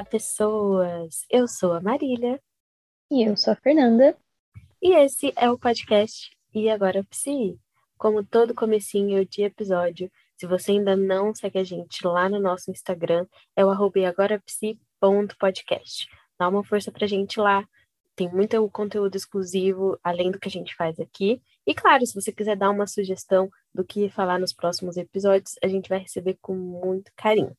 Olá, pessoas! Eu sou a Marília. E eu sou a Fernanda. E esse é o podcast E Agora Psi. Como todo comecinho de episódio, se você ainda não segue a gente lá no nosso Instagram, é o arroba agorapsi.podcast. Dá uma força pra gente lá. Tem muito conteúdo exclusivo, além do que a gente faz aqui. E claro, se você quiser dar uma sugestão do que falar nos próximos episódios, a gente vai receber com muito carinho.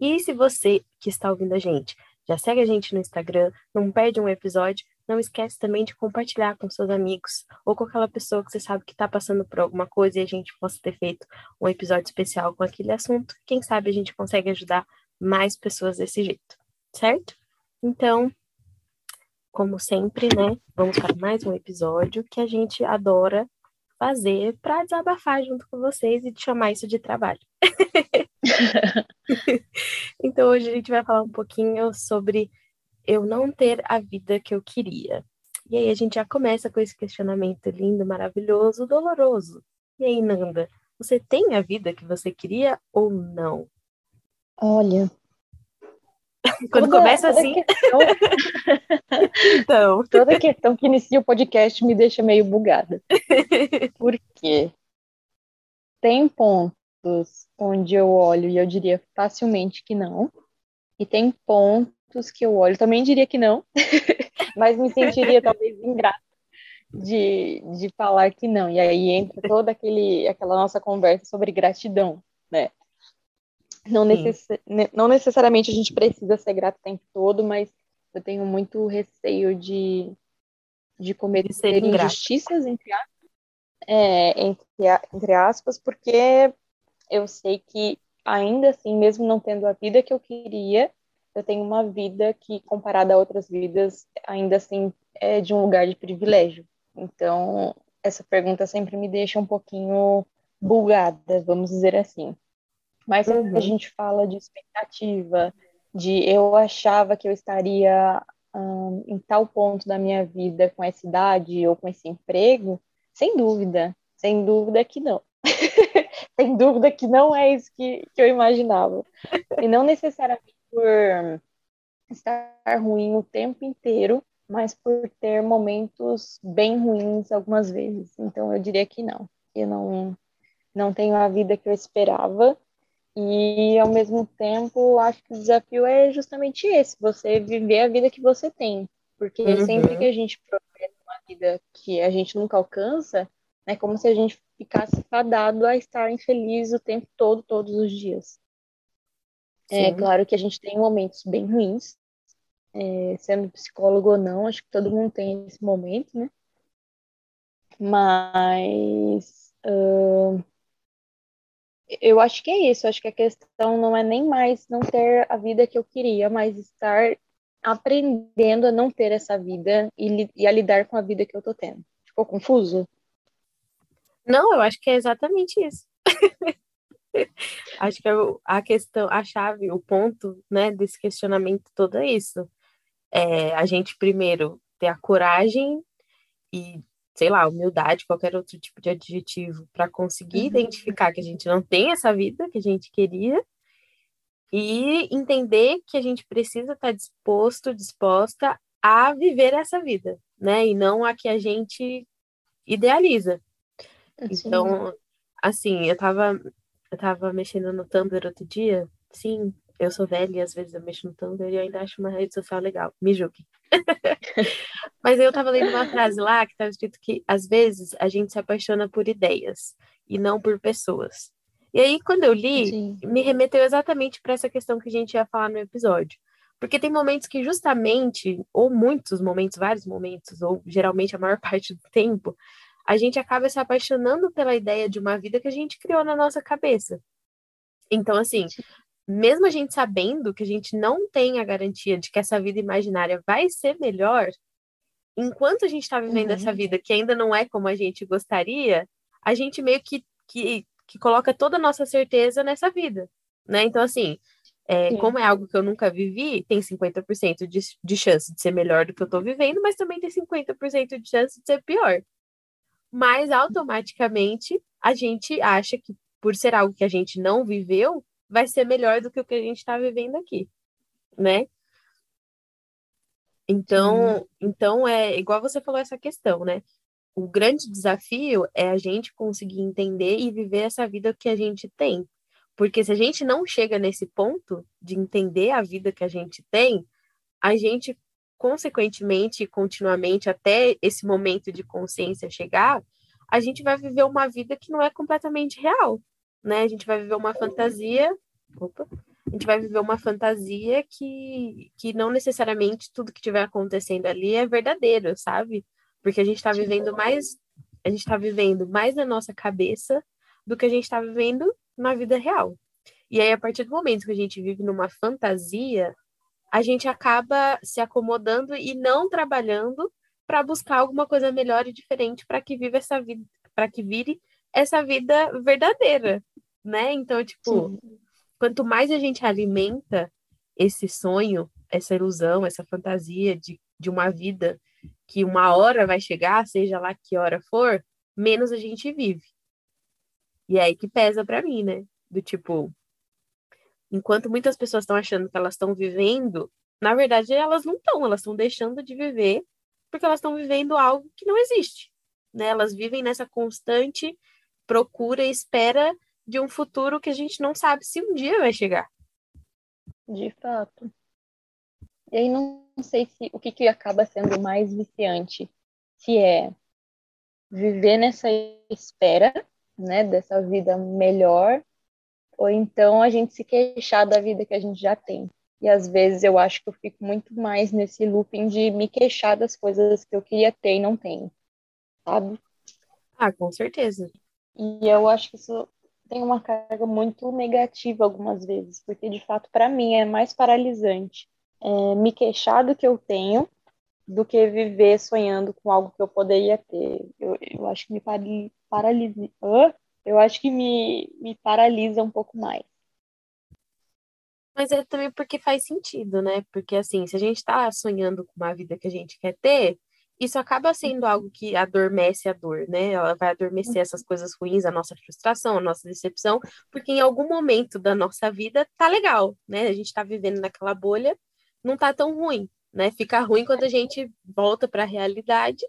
E se você que está ouvindo a gente já segue a gente no Instagram, não perde um episódio, não esquece também de compartilhar com seus amigos ou com aquela pessoa que você sabe que está passando por alguma coisa e a gente possa ter feito um episódio especial com aquele assunto. Quem sabe a gente consegue ajudar mais pessoas desse jeito, certo? Então, como sempre, né, vamos para mais um episódio que a gente adora fazer para desabafar junto com vocês e chamar isso de trabalho. então hoje a gente vai falar um pouquinho sobre eu não ter a vida que eu queria. E aí a gente já começa com esse questionamento lindo, maravilhoso, doloroso. E aí, Nanda, você tem a vida que você queria ou não? Olha. Quando toda, começa toda assim. Questão... então. Toda questão que inicia o podcast me deixa meio bugada. Por quê? Tem pontos onde eu olho e eu diria facilmente que não. E tem pontos que eu olho, também diria que não, mas me sentiria talvez ingrata de, de falar que não. E aí entra toda aquele, aquela nossa conversa sobre gratidão, né? Não, necess, não necessariamente a gente precisa ser grato o tempo todo, mas eu tenho muito receio de, de cometer de injustiças, entre aspas, é, entre, entre aspas, porque eu sei que ainda assim, mesmo não tendo a vida que eu queria, eu tenho uma vida que, comparada a outras vidas, ainda assim é de um lugar de privilégio. Então, essa pergunta sempre me deixa um pouquinho bugada, vamos dizer assim. Mas uhum. a gente fala de expectativa, de eu achava que eu estaria em tal ponto da minha vida com essa idade ou com esse emprego, sem dúvida, sem dúvida que não. sem dúvida que não é isso que, que eu imaginava. E não necessariamente por estar ruim o tempo inteiro, mas por ter momentos bem ruins algumas vezes. Então eu diria que não. Eu não, não tenho a vida que eu esperava. E ao mesmo tempo, acho que o desafio é justamente esse: você viver a vida que você tem. Porque uhum. sempre que a gente promete uma vida que a gente nunca alcança, é como se a gente ficasse fadado a estar infeliz o tempo todo, todos os dias. É Sim. É claro que a gente tem momentos bem ruins, é, sendo psicólogo ou não, acho que todo mundo tem esse momento, né? Mas uh, eu acho que é isso, acho que a questão não é nem mais não ter a vida que eu queria, mas estar aprendendo a não ter essa vida e, e a lidar com a vida que eu tô tendo. Ficou confuso? Não, eu acho que é exatamente isso. acho que é a questão, a chave, o ponto, né, desse questionamento todo é isso. É a gente primeiro ter a coragem e, sei lá, humildade, qualquer outro tipo de adjetivo, para conseguir uhum. identificar que a gente não tem essa vida que a gente queria e entender que a gente precisa estar tá disposto, disposta a viver essa vida, né? E não a que a gente idealiza. Então, assim, eu tava, eu tava mexendo no Tumblr outro dia. Sim, eu sou velha e às vezes eu mexo no Tumblr e eu ainda acho uma rede social legal. Me julgue. Mas eu tava lendo uma frase lá que tava escrito que às vezes a gente se apaixona por ideias e não por pessoas. E aí, quando eu li, Sim. me remeteu exatamente para essa questão que a gente ia falar no episódio. Porque tem momentos que, justamente, ou muitos momentos, vários momentos, ou geralmente a maior parte do tempo, a gente acaba se apaixonando pela ideia de uma vida que a gente criou na nossa cabeça. Então, assim, mesmo a gente sabendo que a gente não tem a garantia de que essa vida imaginária vai ser melhor, enquanto a gente está vivendo uhum. essa vida que ainda não é como a gente gostaria, a gente meio que, que, que coloca toda a nossa certeza nessa vida, né? Então, assim, é, como é algo que eu nunca vivi, tem 50% de, de chance de ser melhor do que eu estou vivendo, mas também tem 50% de chance de ser pior mas automaticamente a gente acha que por ser algo que a gente não viveu, vai ser melhor do que o que a gente está vivendo aqui, né? Então, então é igual você falou essa questão, né? O grande desafio é a gente conseguir entender e viver essa vida que a gente tem. Porque se a gente não chega nesse ponto de entender a vida que a gente tem, a gente, consequentemente, continuamente, até esse momento de consciência chegar, a gente vai viver uma vida que não é completamente real, né? A gente vai viver uma fantasia. Opa! A gente vai viver uma fantasia que, que não necessariamente tudo que estiver acontecendo ali é verdadeiro, sabe? Porque a gente está vivendo mais. A gente está vivendo mais na nossa cabeça do que a gente está vivendo na vida real. E aí, a partir do momento que a gente vive numa fantasia, a gente acaba se acomodando e não trabalhando para buscar alguma coisa melhor e diferente para que viva essa vida, para que vire essa vida verdadeira, né? Então, tipo, Sim. quanto mais a gente alimenta esse sonho, essa ilusão, essa fantasia de, de uma vida que uma hora vai chegar, seja lá que hora for, menos a gente vive. E é aí que pesa para mim, né? Do tipo, enquanto muitas pessoas estão achando que elas estão vivendo, na verdade elas não estão, elas estão deixando de viver porque elas estão vivendo algo que não existe, né? Elas vivem nessa constante procura e espera de um futuro que a gente não sabe se um dia vai chegar. De fato. E aí não sei se o que, que acaba sendo mais viciante, se é viver nessa espera, né, dessa vida melhor, ou então a gente se queixar da vida que a gente já tem. E às vezes eu acho que eu fico muito mais nesse looping de me queixar das coisas que eu queria ter e não tenho, sabe? Ah, com certeza. E eu acho que isso tem uma carga muito negativa algumas vezes, porque de fato para mim é mais paralisante é, me queixar do que eu tenho do que viver sonhando com algo que eu poderia ter. Eu, eu acho que me paralisa. Eu acho que me, me paralisa um pouco mais. Mas é também porque faz sentido, né? Porque assim, se a gente está sonhando com uma vida que a gente quer ter, isso acaba sendo algo que adormece a dor, né? Ela vai adormecer essas coisas ruins, a nossa frustração, a nossa decepção, porque em algum momento da nossa vida tá legal, né? A gente tá vivendo naquela bolha, não tá tão ruim, né? Fica ruim quando a gente volta para a realidade.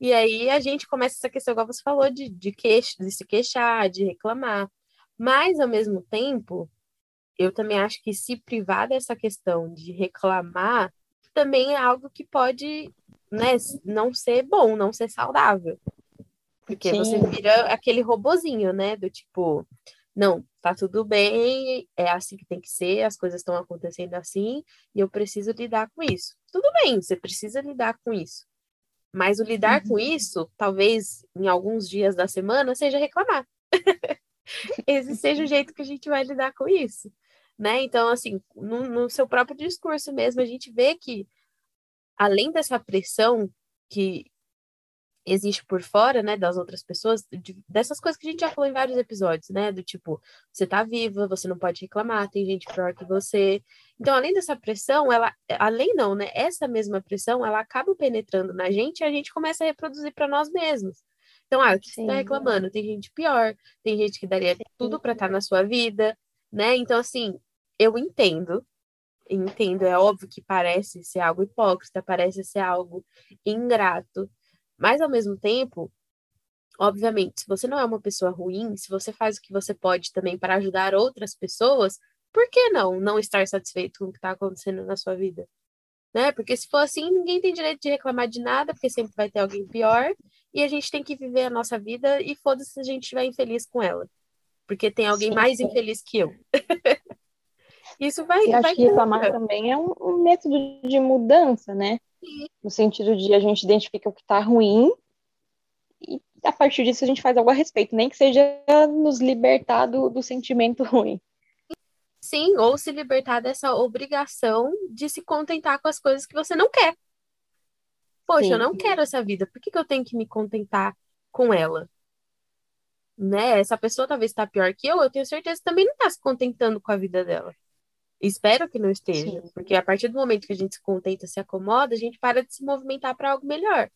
E aí a gente começa essa questão, igual você falou, de, de, queixo, de se queixar, de reclamar. Mas, ao mesmo tempo, eu também acho que se privar dessa questão de reclamar também é algo que pode né, não ser bom, não ser saudável. Porque Sim. você vira aquele robozinho, né? Do tipo, não, tá tudo bem, é assim que tem que ser, as coisas estão acontecendo assim, e eu preciso lidar com isso. Tudo bem, você precisa lidar com isso. Mas o lidar uhum. com isso, talvez em alguns dias da semana, seja reclamar. Esse seja o jeito que a gente vai lidar com isso né? Então, assim, no, no seu próprio discurso mesmo, a gente vê que, além dessa pressão que existe por fora, né, das outras pessoas, de, dessas coisas que a gente já falou em vários episódios, né, do tipo, você tá viva, você não pode reclamar, tem gente pior que você. Então, além dessa pressão, ela, além não, né, essa mesma pressão, ela acaba penetrando na gente e a gente começa a reproduzir para nós mesmos. Então, ah, o que você tá reclamando? Tem gente pior, tem gente que daria Sim. tudo para estar tá na sua vida, né? Então, assim, eu entendo, entendo, é óbvio que parece ser algo hipócrita, parece ser algo ingrato, mas ao mesmo tempo, obviamente, se você não é uma pessoa ruim, se você faz o que você pode também para ajudar outras pessoas, por que não não estar satisfeito com o que está acontecendo na sua vida? Né? Porque se for assim, ninguém tem direito de reclamar de nada, porque sempre vai ter alguém pior, e a gente tem que viver a nossa vida e foda-se se a gente estiver infeliz com ela. Porque tem alguém Sim. mais infeliz que eu. Isso vai. Acho que reclamar também é um, um, método de mudança, né? Sim. No sentido de a gente identifica o que está ruim e a partir disso a gente faz algo a respeito, nem que seja nos libertar do, do sentimento ruim. Sim, ou se libertar dessa obrigação de se contentar com as coisas que você não quer. Poxa, Sim. eu não quero essa vida, por que, que eu tenho que me contentar com ela? Né? Essa pessoa talvez está pior que eu, eu tenho certeza que também não está se contentando com a vida dela. Espero que não esteja, Sim. porque a partir do momento que a gente se contenta, se acomoda, a gente para de se movimentar para algo melhor.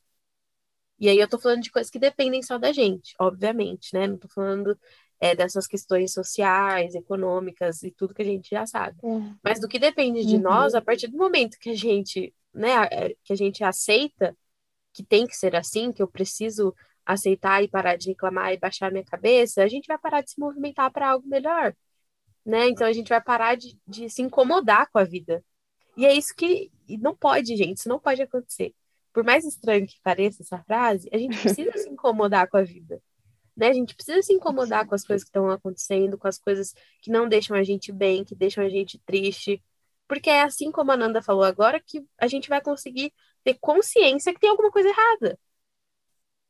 E aí eu tô falando de coisas que dependem só da gente, obviamente, né? Não tô falando é, dessas questões sociais, econômicas e tudo que a gente já sabe. Uhum. Mas do que depende de uhum. nós, a partir do momento que a gente né, que a gente aceita que tem que ser assim, que eu preciso aceitar e parar de reclamar e baixar minha cabeça, a gente vai parar de se movimentar para algo melhor, né? Então a gente vai parar de, de se incomodar com a vida. E é isso que não pode, gente, isso não pode acontecer. Por mais estranho que pareça essa frase, a gente precisa se incomodar com a vida. Né? A gente precisa se incomodar com as coisas que estão acontecendo, com as coisas que não deixam a gente bem, que deixam a gente triste. Porque é assim como a Nanda falou agora que a gente vai conseguir ter consciência que tem alguma coisa errada.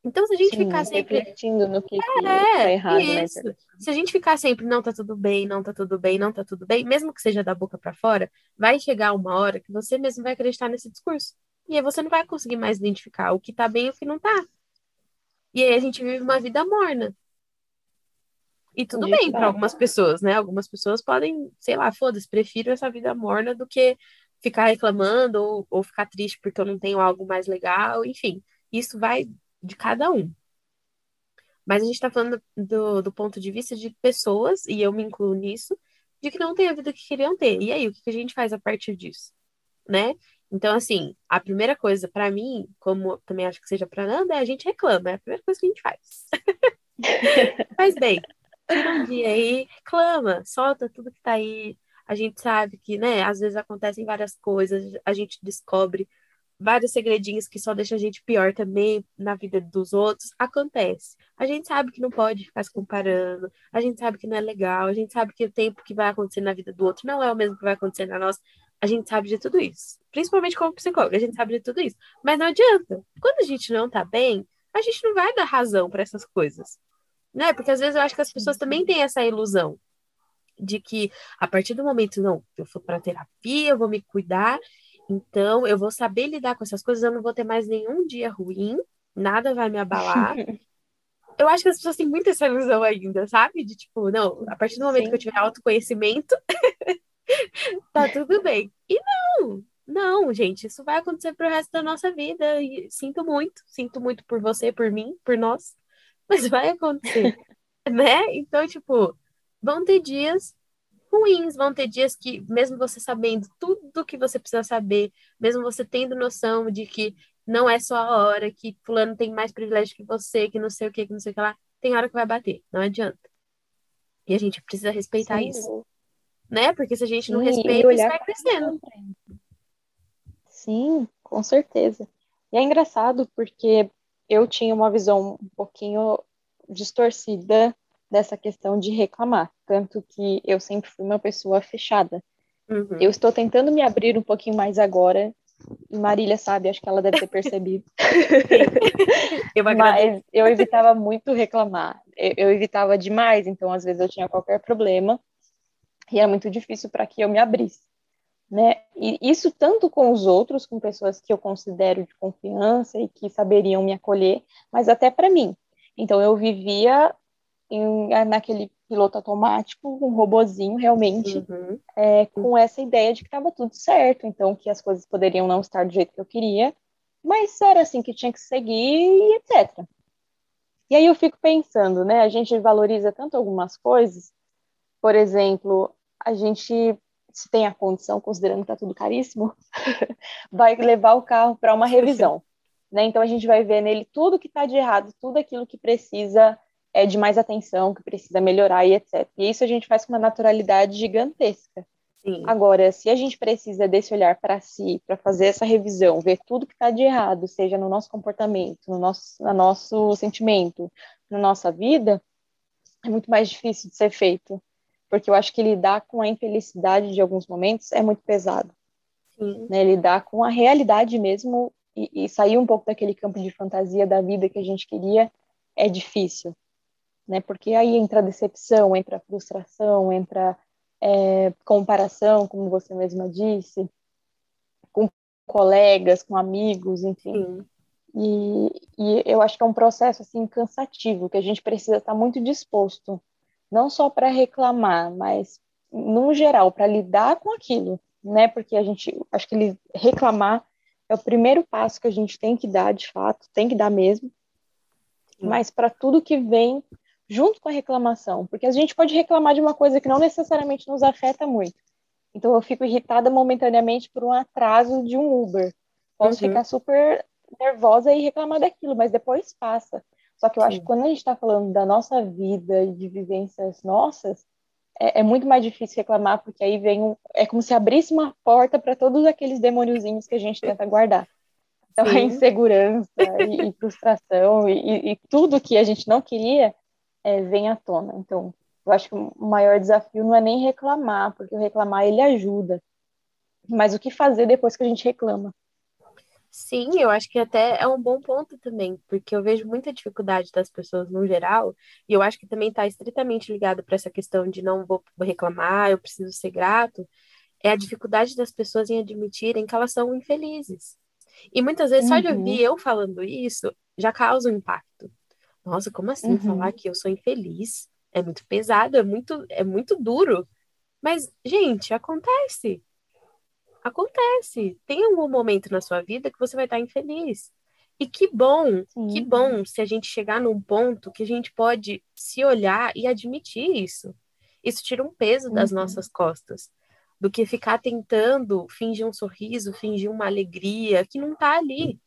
Então, se a gente Sim, ficar sempre. Refletindo no que, que É, tá errado, né? isso. Se a gente ficar sempre, não tá tudo bem, não tá tudo bem, não tá tudo bem, mesmo que seja da boca para fora, vai chegar uma hora que você mesmo vai acreditar nesse discurso. E aí você não vai conseguir mais identificar o que tá bem e o que não tá. E aí a gente vive uma vida morna. E tudo De bem para algumas pessoas, né? Algumas pessoas podem, sei lá, foda-se, prefiro essa vida morna do que ficar reclamando ou, ou ficar triste porque eu não tenho algo mais legal, enfim. Isso vai de cada um. Mas a gente está falando do, do ponto de vista de pessoas, e eu me incluo nisso, de que não têm a vida que queriam ter. E aí, o que que a gente faz a partir disso? Né? Então, assim, a primeira coisa para mim, como também acho que seja para Nanda, é a gente reclama. É a primeira coisa que a gente faz. Faz bem. Tira um dia aí, reclama, solta tudo que tá aí. A gente sabe que, né, às vezes acontecem várias coisas, a gente descobre vários segredinhos que só deixam a gente pior também na vida dos outros. Acontece. A gente sabe que não pode ficar se comparando, a gente sabe que não é legal, a gente sabe que o tempo que vai acontecer na vida do outro não é o mesmo que vai acontecer na nossa. A gente sabe de tudo isso. Principalmente como psicóloga, a gente sabe de tudo isso. Mas não adianta. Quando a gente não tá bem, a gente não vai dar razão para essas coisas. Né? Porque às vezes eu acho que as pessoas também têm essa ilusão de que a partir do momento, não, eu for para terapia, eu vou me cuidar, então eu vou saber lidar com essas coisas, eu não vou ter mais nenhum dia ruim, nada vai me abalar. Eu acho que as pessoas têm muito essa ilusão ainda, sabe? De tipo, não, a partir do momento Sim. que eu tiver autoconhecimento, tá tudo bem. E não, não, gente, isso vai acontecer pro resto da nossa vida. E sinto muito, sinto muito por você, por mim, por nós, mas vai acontecer, né? Então, tipo, vão ter dias ruins, vão ter dias que, mesmo você sabendo tudo que você precisa saber, mesmo você tendo noção de que não é só a hora, que fulano tem mais privilégio que você, que não sei o que, que não sei o que lá, tem hora que vai bater, não adianta. E a gente precisa respeitar Sem isso, né? Porque se a gente não Sim, respeita, isso vai crescendo. Sim, com certeza. E é engraçado porque eu tinha uma visão um pouquinho distorcida dessa questão de reclamar, tanto que eu sempre fui uma pessoa fechada. Uhum. Eu estou tentando me abrir um pouquinho mais agora, e Marília sabe, acho que ela deve ter percebido. Eu. Mas eu evitava muito reclamar. Eu, eu evitava demais, então às vezes eu tinha qualquer problema e era muito difícil para que eu me abrisse, né? E isso tanto com os outros, com pessoas que eu considero de confiança e que saberiam me acolher, mas até para mim. Então eu vivia em, naquele piloto automático, um robozinho realmente, Uhum. é, com essa ideia de que estava tudo certo, então que as coisas poderiam não estar do jeito que eu queria, mas era assim que tinha que seguir e etc. E aí eu fico pensando, né? A gente valoriza tanto algumas coisas, por exemplo, a gente, se tem a condição, considerando que está tudo caríssimo, vai levar o carro para uma revisão, né? Então a gente vai ver nele tudo que está de errado, tudo aquilo que precisa é, de mais atenção, que precisa melhorar e etc. E isso a gente faz com uma naturalidade gigantesca. Sim. Agora, se a gente precisa desse olhar para si, para fazer essa revisão, ver tudo que está de errado, seja no nosso comportamento, no nosso, no nosso sentimento, na nossa vida, é muito mais difícil de ser feito. Porque eu acho que lidar com a infelicidade de alguns momentos é muito pesado. Sim. Né? Lidar com a realidade mesmo e, e sair um pouco daquele campo de fantasia da vida que a gente queria é difícil. Né? Porque aí entra a decepção, entra a frustração, entra é, comparação, como você mesma disse, com colegas, com amigos, enfim. E, e eu acho que é um processo assim cansativo, que a gente precisa estar muito disposto, não só para reclamar, mas no geral para lidar com aquilo, né? Porque a gente, acho que reclamar é o primeiro passo que a gente tem que dar, de fato, tem que dar mesmo. Mas para tudo que vem junto com a reclamação, porque a gente pode reclamar de uma coisa que não necessariamente nos afeta muito. Então eu fico irritada momentaneamente por um atraso de um Uber, posso uhum. ficar super nervosa e reclamar daquilo, mas depois passa. Só que eu Sim. acho que quando a gente está falando da nossa vida e de vivências nossas, é, é, muito mais difícil reclamar, porque aí vem um, é como se abrisse uma porta para todos aqueles demôniozinhos que a gente tenta guardar. Então, Sim. a insegurança e, e frustração e, e, tudo que a gente não queria é, vem à tona. Então, eu acho que o maior desafio não é nem reclamar, porque o reclamar ele ajuda, mas o que fazer depois que a gente reclama. Sim, eu acho que até é um bom ponto também, porque eu vejo muita dificuldade das pessoas no geral, e eu acho que também está estritamente ligado para essa questão de não vou reclamar, eu preciso ser grato, é a dificuldade das pessoas em admitirem que elas são infelizes. E muitas vezes, uhum. só de ouvir uhum. eu falando isso, já causa um impacto. Nossa, como assim uhum. falar que eu sou infeliz? É muito pesado, é muito, é muito duro. Mas, gente, acontece. Acontece. Tem algum momento na sua vida que você vai estar infeliz. E que bom, Sim. que bom se a gente chegar num ponto que a gente pode se olhar e admitir isso. Isso tira um peso das uhum. nossas costas, do que ficar tentando fingir um sorriso, fingir uma alegria que não tá ali.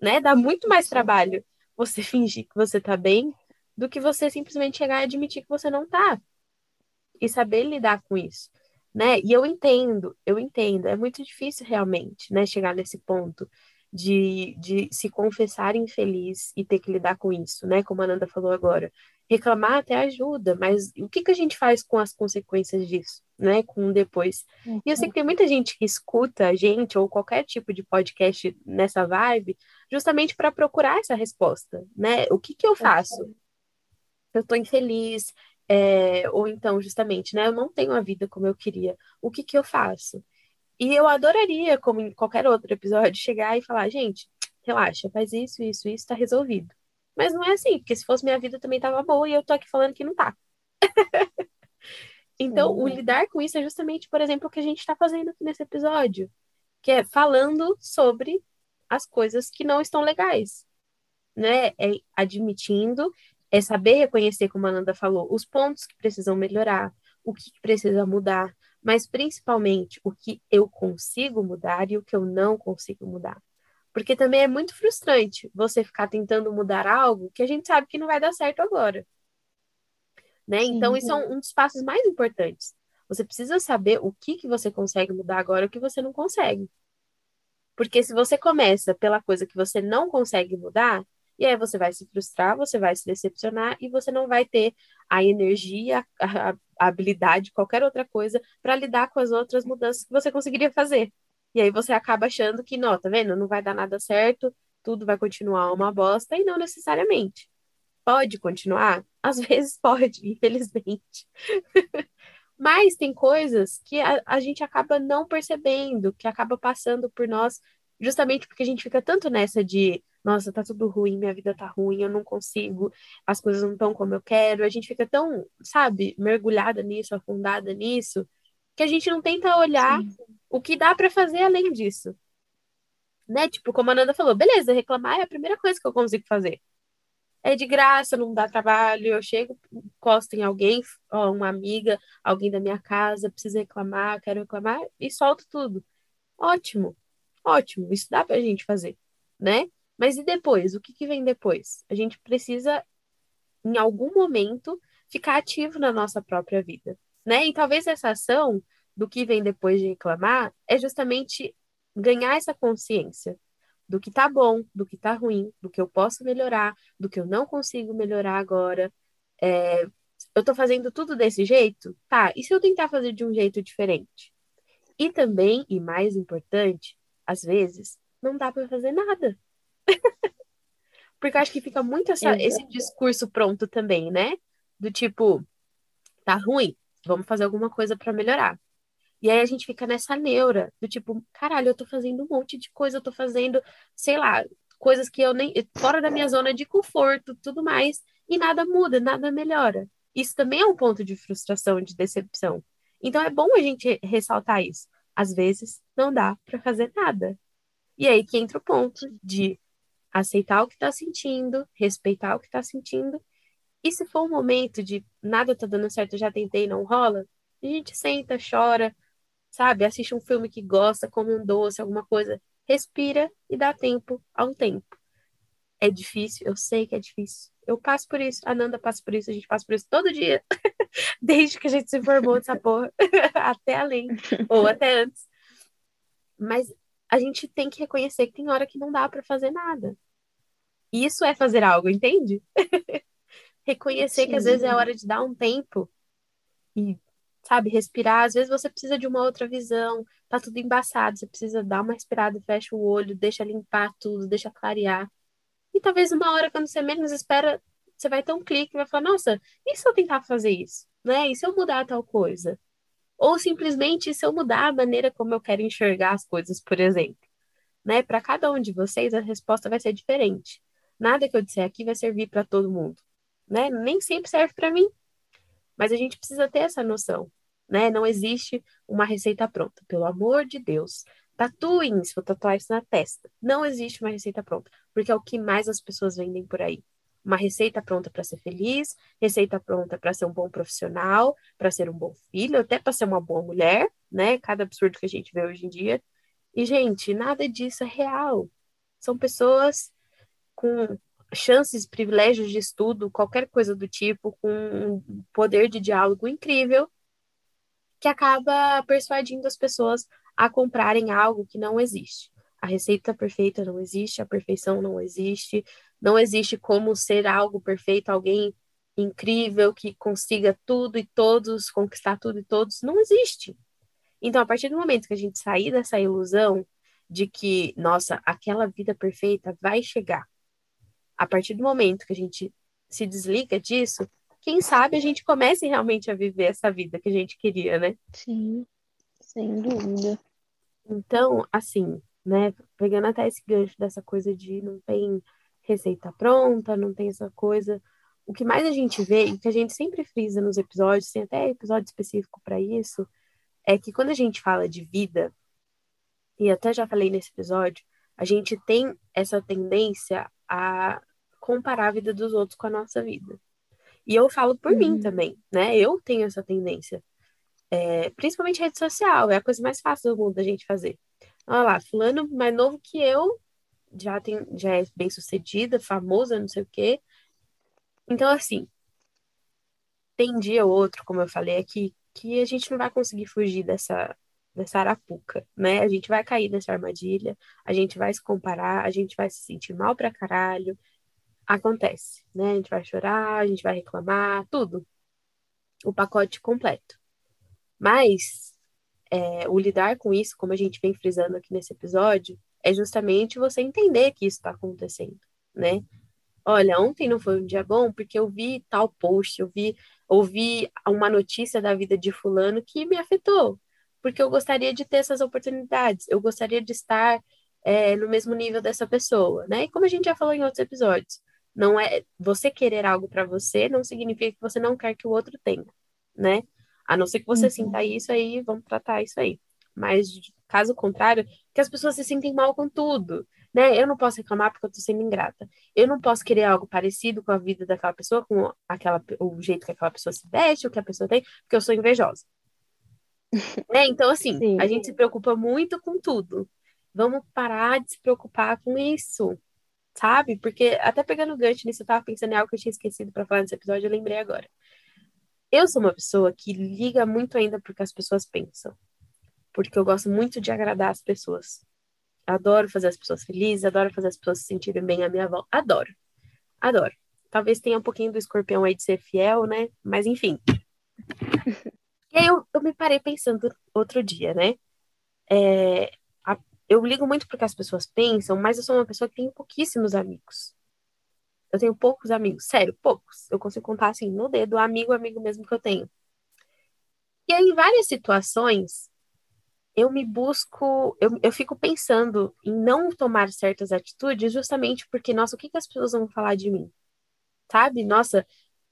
Né? Dá muito mais trabalho você fingir que você tá bem do que você simplesmente chegar e admitir que você não tá. E saber lidar com isso né? E eu entendo, eu entendo, é muito difícil realmente, né, chegar nesse ponto de, de se confessar infeliz e ter que lidar com isso, né? Como a Nanda falou agora. Reclamar até ajuda, mas o que, que a gente faz com as consequências disso, né? Com depois. Uhum. E eu sei que tem muita gente que escuta a gente ou qualquer tipo de podcast nessa vibe, justamente para procurar essa resposta, né? O que que eu faço? Eu tô infeliz, é, ou então, justamente, né, eu não tenho a vida como eu queria, o que que eu faço? E eu adoraria, como em qualquer outro episódio, chegar e falar, gente, relaxa, faz isso, isso, isso, tá resolvido. Mas não é assim, porque se fosse minha vida também tava boa e eu tô aqui falando que não tá. então, o lidar com isso é justamente, por exemplo, o que a gente está fazendo aqui nesse episódio, que é falando sobre as coisas que não estão legais, né? É admitindo é saber reconhecer, como a Nanda falou, os pontos que precisam melhorar, o que precisa mudar, mas principalmente o que eu consigo mudar e o que eu não consigo mudar. Porque também é muito frustrante você ficar tentando mudar algo que a gente sabe que não vai dar certo agora. Né? Então, isso é um, um dos passos mais importantes. Você precisa saber o que, que você consegue mudar agora e o que você não consegue. Porque se você começa pela coisa que você não consegue mudar, e aí você vai se frustrar, você vai se decepcionar e você não vai ter a energia, a, a habilidade, qualquer outra coisa para lidar com as outras mudanças que você conseguiria fazer. E aí você acaba achando que, não, tá vendo? Não vai dar nada certo, tudo vai continuar uma bosta, e não necessariamente. Pode continuar? Às vezes pode, infelizmente. Mas tem coisas que a, a gente acaba não percebendo, que acaba passando por nós, justamente porque a gente fica tanto nessa de nossa, tá tudo ruim, minha vida tá ruim, eu não consigo, as coisas não estão como eu quero. A gente fica tão, sabe, mergulhada nisso, afundada nisso, que a gente não tenta olhar Sim. o que dá para fazer além disso. Né? Tipo, como a Nanda falou, beleza, reclamar é a primeira coisa que eu consigo fazer. É de graça, não dá trabalho, eu chego, encosto em alguém, ó, uma amiga, alguém da minha casa, preciso reclamar, quero reclamar, e solto tudo. Ótimo, ótimo, isso dá pra gente fazer, né? Mas e depois? O que, que vem depois? A gente precisa, em algum momento, ficar ativo na nossa própria vida, né? E talvez essa ação do que vem depois de reclamar é justamente ganhar essa consciência do que tá bom, do que tá ruim, do que eu posso melhorar, do que eu não consigo melhorar agora. É, eu tô fazendo tudo desse jeito? Tá, e se eu tentar fazer de um jeito diferente? E também, e mais importante, às vezes, não dá para fazer nada. Porque eu acho que fica muito essa, esse discurso pronto também, né? Do tipo, tá ruim, vamos fazer alguma coisa para melhorar. E aí a gente fica nessa neura, do tipo, caralho, eu tô fazendo um monte de coisa, eu tô fazendo, sei lá, coisas que eu nem. fora da minha zona de conforto, tudo mais, e nada muda, nada melhora. Isso também é um ponto de frustração, de decepção. Então é bom a gente ressaltar isso. Às vezes não dá para fazer nada. E aí que entra o ponto de aceitar o que está sentindo, respeitar o que está sentindo. E se for um momento de nada tá dando certo, já tentei, não rola, a gente senta, chora, sabe? Assiste um filme que gosta, come um doce, alguma coisa, respira e dá tempo ao tempo. É difícil, eu sei que é difícil. Eu passo por isso, a Nanda passa por isso, a gente passa por isso todo dia, desde que a gente se formou dessa porra, até além, ou até antes. Mas a gente tem que reconhecer que tem hora que não dá para fazer nada. Isso é fazer algo, entende? reconhecer Sim. que às vezes é hora de dar um tempo e, sabe, respirar. Às vezes você precisa de uma outra visão, tá tudo embaçado, você precisa dar uma respirada, fecha o olho, deixa limpar tudo, deixa clarear. E talvez uma hora, quando você menos espera, você vai ter um clique e vai falar, nossa, e se eu tentar fazer isso? Né? E se eu mudar tal coisa? Ou simplesmente se eu mudar a maneira como eu quero enxergar as coisas, por exemplo. Né? Para cada um de vocês, a resposta vai ser diferente. Nada que eu disser aqui vai servir para todo mundo né? Nem sempre serve para mim. Mas a gente precisa ter essa noção, né? Não existe uma receita pronta. Pelo amor de Deus, tatuem se for tatuar isso na testa. Não existe uma receita pronta, porque é o que mais as pessoas vendem por aí. Uma receita pronta para ser feliz, receita pronta para ser um bom profissional, para ser um bom filho, até para ser uma boa mulher, né? Cada absurdo que a gente vê hoje em dia. E, gente, nada disso é real. São pessoas com chances, privilégios de estudo, qualquer coisa do tipo, com um poder de diálogo incrível, que acaba persuadindo as pessoas a comprarem algo que não existe. A receita perfeita não existe, a perfeição não existe, não existe como ser algo perfeito, alguém incrível que consiga tudo e todos, conquistar tudo e todos, não existe. Então, a partir do momento que a gente sair dessa ilusão de que, nossa, aquela vida perfeita vai chegar, a partir do momento que a gente se desliga disso, quem sabe a gente comece realmente a viver essa vida que a gente queria, né? Sim, sem dúvida. Então, assim, né, pegando até esse gancho dessa coisa de não tem receita pronta, não tem essa coisa. O que mais a gente vê, e que a gente sempre frisa nos episódios, tem até episódio específico para isso, é que quando a gente fala de vida, e até já falei nesse episódio, a gente tem essa tendência a comparar a vida dos outros com a nossa vida. E eu falo por uhum. mim também, né? Eu tenho essa tendência. É, principalmente rede social, é a coisa mais fácil do mundo da gente fazer. Olha lá, fulano mais novo que eu, já, tem, já é bem sucedida, famosa, não sei o quê. Então, assim, tem dia ou outro, como eu falei aqui, que a gente não vai conseguir fugir dessa, dessa arapuca, né? A gente vai cair nessa armadilha, a gente vai se comparar, a gente vai se sentir mal pra caralho, acontece, né? A gente vai chorar, a gente vai reclamar, tudo. O pacote completo. Mas é, o lidar com isso, como a gente vem frisando aqui nesse episódio, é justamente você entender que isso está acontecendo, né? Olha, ontem não foi um dia bom porque eu vi tal post, eu vi, ouvi uma notícia da vida de fulano que me afetou, porque eu gostaria de ter essas oportunidades, eu gostaria de estar é, no mesmo nível dessa pessoa, né? E como a gente já falou em outros episódios, não é você querer algo para você, não significa que você não quer que o outro tenha, né? A não ser que você uhum. sinta isso aí, vamos tratar isso aí. Mas caso contrário, que as pessoas se sentem mal com tudo, né? Eu não posso reclamar porque eu tô sendo ingrata. Eu não posso querer algo parecido com a vida daquela pessoa, com aquela o jeito que aquela pessoa se veste, o que a pessoa tem, porque eu sou invejosa. né? Então assim, Sim. a gente se preocupa muito com tudo. Vamos parar de se preocupar com isso sabe? Porque até pegando o gancho nisso, eu tava pensando em algo que eu tinha esquecido para falar nesse episódio, eu lembrei agora. Eu sou uma pessoa que liga muito ainda porque as pessoas pensam. Porque eu gosto muito de agradar as pessoas. Adoro fazer as pessoas felizes, adoro fazer as pessoas se sentirem bem à minha volta. Adoro. Adoro. Talvez tenha um pouquinho do escorpião aí de ser fiel, né? Mas enfim. e aí eu, eu me parei pensando outro dia, né? É, eu ligo muito porque as pessoas pensam, mas eu sou uma pessoa que tem pouquíssimos amigos. Eu tenho poucos amigos, sério, poucos. Eu consigo contar assim no dedo, amigo, amigo mesmo que eu tenho. E aí, em várias situações, eu me busco, eu, eu fico pensando em não tomar certas atitudes justamente porque, nossa, o que, que as pessoas vão falar de mim? Sabe? Nossa,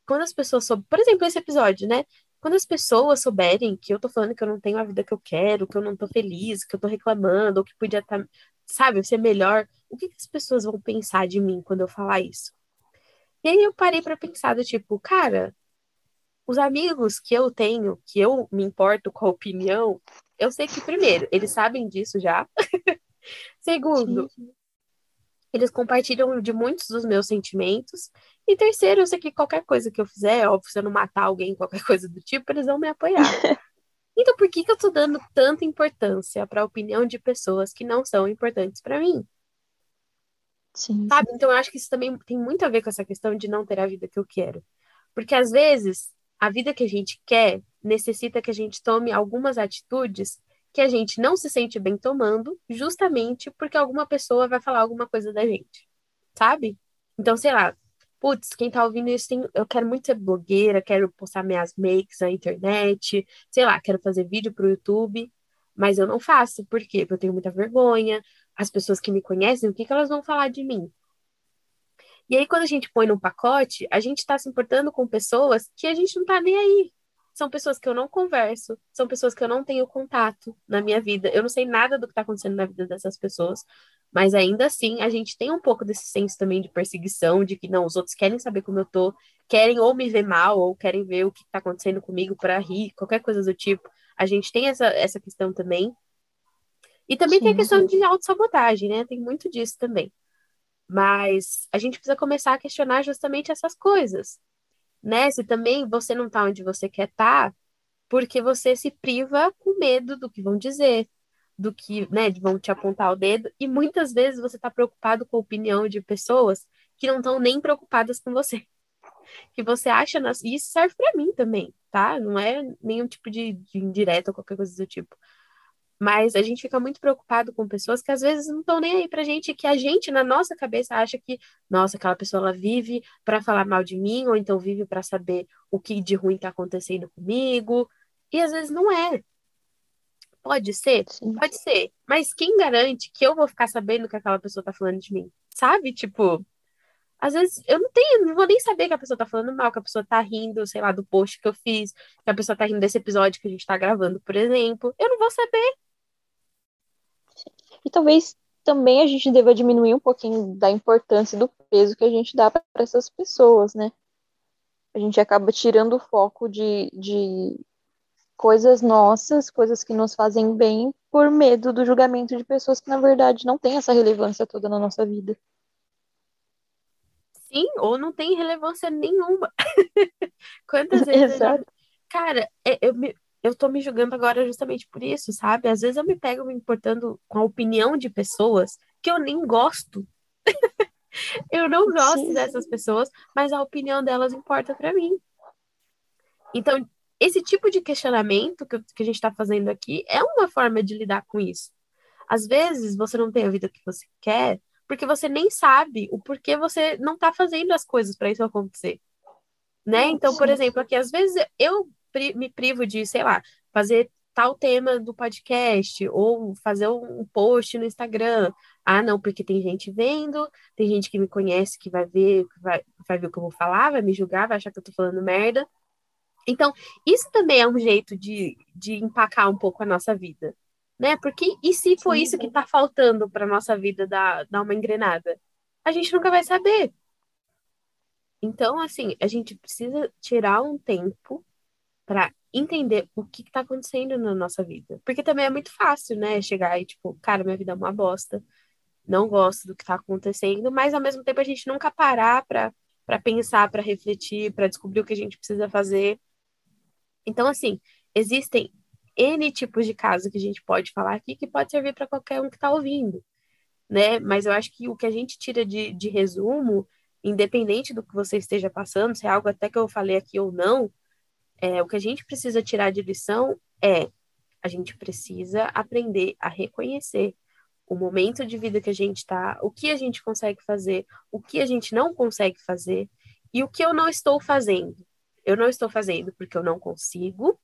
quando as pessoas soube, por exemplo, esse episódio, né? Quando as pessoas souberem que eu tô falando que eu não tenho a vida que eu quero, que eu não tô feliz, que eu tô reclamando, ou que podia estar, tá, sabe, ser melhor, o que, que as pessoas vão pensar de mim quando eu falar isso? E aí eu parei para pensar do tipo, cara, os amigos que eu tenho, que eu me importo com a opinião, eu sei que primeiro, eles sabem disso já. Segundo, sim. eles compartilham de muitos dos meus sentimentos. E terceiro, eu sei que qualquer coisa que eu fizer, óbvio, se eu não matar alguém, qualquer coisa do tipo, eles vão me apoiar. então, por que, que eu tô dando tanta importância para a opinião de pessoas que não são importantes para mim? Sim. Sabe? Então, eu acho que isso também tem muito a ver com essa questão de não ter a vida que eu quero. Porque às vezes, a vida que a gente quer necessita que a gente tome algumas atitudes que a gente não se sente bem tomando, justamente porque alguma pessoa vai falar alguma coisa da gente, sabe? Então, sei lá, putz, quem tá ouvindo isso, tem, eu quero muito ser blogueira, quero postar minhas makes na internet, sei lá, quero fazer vídeo pro YouTube, mas eu não faço, por quê? Porque eu tenho muita vergonha, as pessoas que me conhecem, o que, que elas vão falar de mim? E aí, quando a gente põe num pacote, a gente está se importando com pessoas que a gente não tá nem aí. São pessoas que eu não converso, são pessoas que eu não tenho contato na minha vida. Eu não sei nada do que está acontecendo na vida dessas pessoas, mas ainda assim a gente tem um pouco desse senso também de perseguição, de que não, os outros querem saber como eu tô, querem ou me ver mal, ou querem ver o que está acontecendo comigo para rir, qualquer coisa do tipo. A gente tem essa, essa questão também. E também Sim. tem a questão de autossabotagem, né? Tem muito disso também. Mas a gente precisa começar a questionar justamente essas coisas, né? Se também você não está onde você quer estar, tá, porque você se priva com medo do que vão dizer, do que, né, vão te apontar o dedo, e muitas vezes você está preocupado com a opinião de pessoas que não estão nem preocupadas com você. Que você acha, nas... e isso serve para mim também, tá? Não é nenhum tipo de, de indireta ou qualquer coisa do tipo. Mas a gente fica muito preocupado com pessoas que às vezes não estão nem aí pra gente, que a gente, na nossa cabeça, acha que, nossa, aquela pessoa ela vive para falar mal de mim, ou então vive para saber o que de ruim tá acontecendo comigo. E às vezes não é. Pode ser? Sim. Pode ser. Mas quem garante que eu vou ficar sabendo que aquela pessoa tá falando de mim? Sabe? Tipo, às vezes eu não tenho, não vou nem saber que a pessoa tá falando mal, que a pessoa tá rindo, sei lá, do post que eu fiz, que a pessoa tá rindo desse episódio que a gente tá gravando, por exemplo. Eu não vou saber. E talvez também a gente deva diminuir um pouquinho da importância do peso que a gente dá para essas pessoas, né? A gente acaba tirando o foco de, de coisas nossas, coisas que nos fazem bem, por medo do julgamento de pessoas que, na verdade, não têm essa relevância toda na nossa vida. Sim, ou não tem relevância nenhuma. Quantas vezes. Exato. Cara, é, eu, me, eu tô me julgando agora justamente por isso, sabe? Às vezes eu me pego me importando com a opinião de pessoas que eu nem gosto. eu não gosto Sim. dessas pessoas, mas a opinião delas importa para mim. Então, esse tipo de questionamento que, que a gente está fazendo aqui é uma forma de lidar com isso. Às vezes você não tem a vida que você quer porque você nem sabe o porquê você não está fazendo as coisas para isso acontecer. Né? Então, por exemplo, aqui às vezes eu me privo de, sei lá, fazer tal tema do podcast ou fazer um post no Instagram. Ah, não, porque tem gente vendo, tem gente que me conhece que vai ver, vai, vai ver o que eu vou falar, vai me julgar, vai achar que eu tô falando merda. Então, isso também é um jeito de, de empacar um pouco a nossa vida, né? Porque e se for Sim. isso que tá faltando para nossa vida dar, dar uma engrenada? A gente nunca vai saber. Então, assim, a gente precisa tirar um tempo para entender o que está acontecendo na nossa vida. Porque também é muito fácil, né? Chegar e, tipo, cara, minha vida é uma bosta, não gosto do que está acontecendo, mas ao mesmo tempo a gente nunca parar para pensar, para refletir, para descobrir o que a gente precisa fazer. Então, assim, existem N tipos de casos que a gente pode falar aqui que pode servir para qualquer um que está ouvindo, né? Mas eu acho que o que a gente tira de, de resumo, independente do que você esteja passando, se é algo até que eu falei aqui ou não, é, o que a gente precisa tirar de lição é a gente precisa aprender a reconhecer o momento de vida que a gente está, o que a gente consegue fazer, o que a gente não consegue fazer e o que eu não estou fazendo. Eu não estou fazendo porque eu não consigo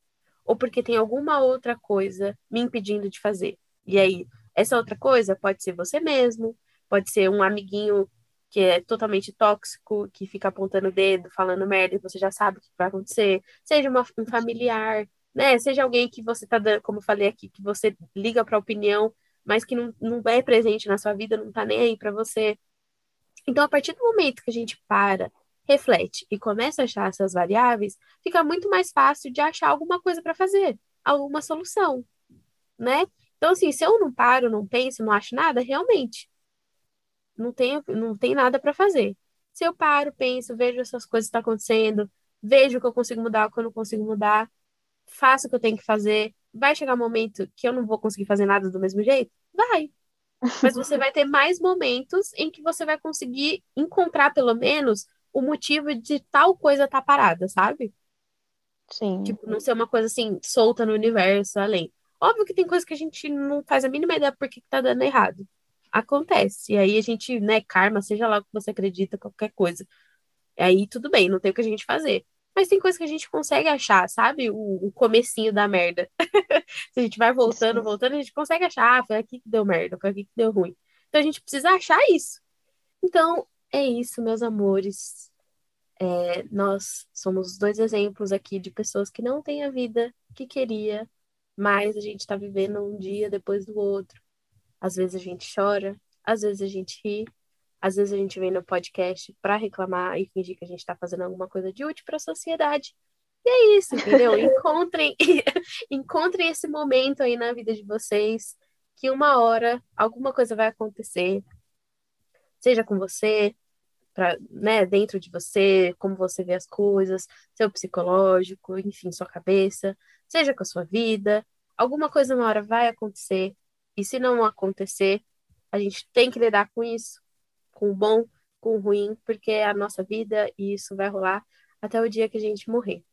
ou porque tem alguma outra coisa me impedindo de fazer. E aí, essa outra coisa pode ser você mesmo, pode ser um amiguinho que é totalmente tóxico, que fica apontando o dedo, falando merda, e você já sabe o que vai acontecer, seja uma, um familiar, né? Seja alguém que você tá dando, como eu falei aqui, que você liga para opinião, mas que não, não é presente na sua vida, não tá nem aí para você. Então, a partir do momento que a gente para, reflete e começa a achar essas variáveis, fica muito mais fácil de achar alguma coisa para fazer, alguma solução, né? Então, assim, se eu não paro, não penso, não acho nada, realmente não tem, não tem nada para fazer. Se eu paro, penso, vejo essas coisas que estão tá acontecendo, vejo o que eu consigo mudar, o que eu não consigo mudar, faço o que eu tenho que fazer, vai chegar um momento que eu não vou conseguir fazer nada do mesmo jeito? Vai. Mas você vai ter mais momentos em que você vai conseguir encontrar, pelo menos, o motivo de tal coisa estar tá parada, sabe? Sim. Tipo, não ser uma coisa assim, solta no universo, além. Óbvio que tem coisa que a gente não faz a mínima ideia por que, que tá dando errado. Acontece. E aí a gente, né, karma, seja lá o que você acredita, qualquer coisa. Aí tudo bem, não tem o que a gente fazer. Mas tem coisa que a gente consegue achar, sabe? O, o comecinho da merda. Se a gente vai voltando, voltando, a gente consegue achar, ah, foi aqui que deu merda, foi aqui que deu ruim. Então a gente precisa achar isso. Então, é isso, meus amores. É, nós somos dois exemplos aqui de pessoas que não têm a vida que queria, mas a gente está vivendo um dia depois do outro. Às vezes a gente chora, às vezes a gente ri, às vezes a gente vem no podcast para reclamar e fingir que a gente está fazendo alguma coisa de útil para a sociedade. E é isso, entendeu? Encontrem, encontrem esse momento aí na vida de vocês, que uma hora alguma coisa vai acontecer, seja com você, pra, né, dentro de você, como você vê as coisas, seu psicológico, enfim, sua cabeça, seja com a sua vida, alguma coisa uma hora vai acontecer, e se não acontecer, a gente tem que lidar com isso, com o bom, com o ruim, porque é a nossa vida e isso vai rolar até o dia que a gente morrer.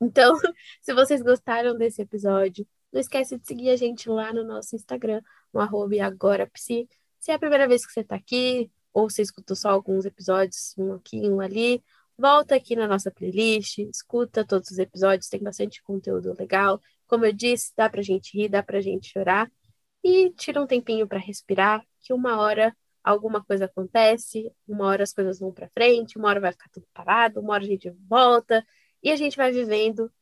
Então, se vocês gostaram desse episódio, não esquece de seguir a gente lá no nosso Instagram, no agorapsi. Se é a primeira vez que você está aqui, ou você escutou só alguns episódios, um aqui, um ali, volta aqui na nossa playlist, escuta todos os episódios, tem bastante conteúdo legal. Como eu disse, dá pra gente rir, dá pra gente chorar. E tira um tempinho para respirar, que uma hora alguma coisa acontece, uma hora as coisas vão para frente, uma hora vai ficar tudo parado, uma hora a gente volta e a gente vai vivendo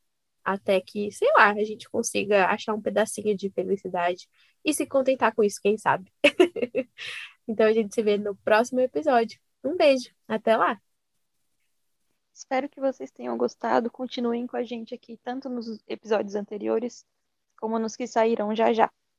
até que, sei lá, a gente consiga achar um pedacinho de felicidade e se contentar com isso, quem sabe. Então a gente se vê no próximo episódio. Um beijo, até lá! Espero que vocês tenham gostado. Continuem com a gente aqui, tanto nos episódios anteriores como nos que sairão já já.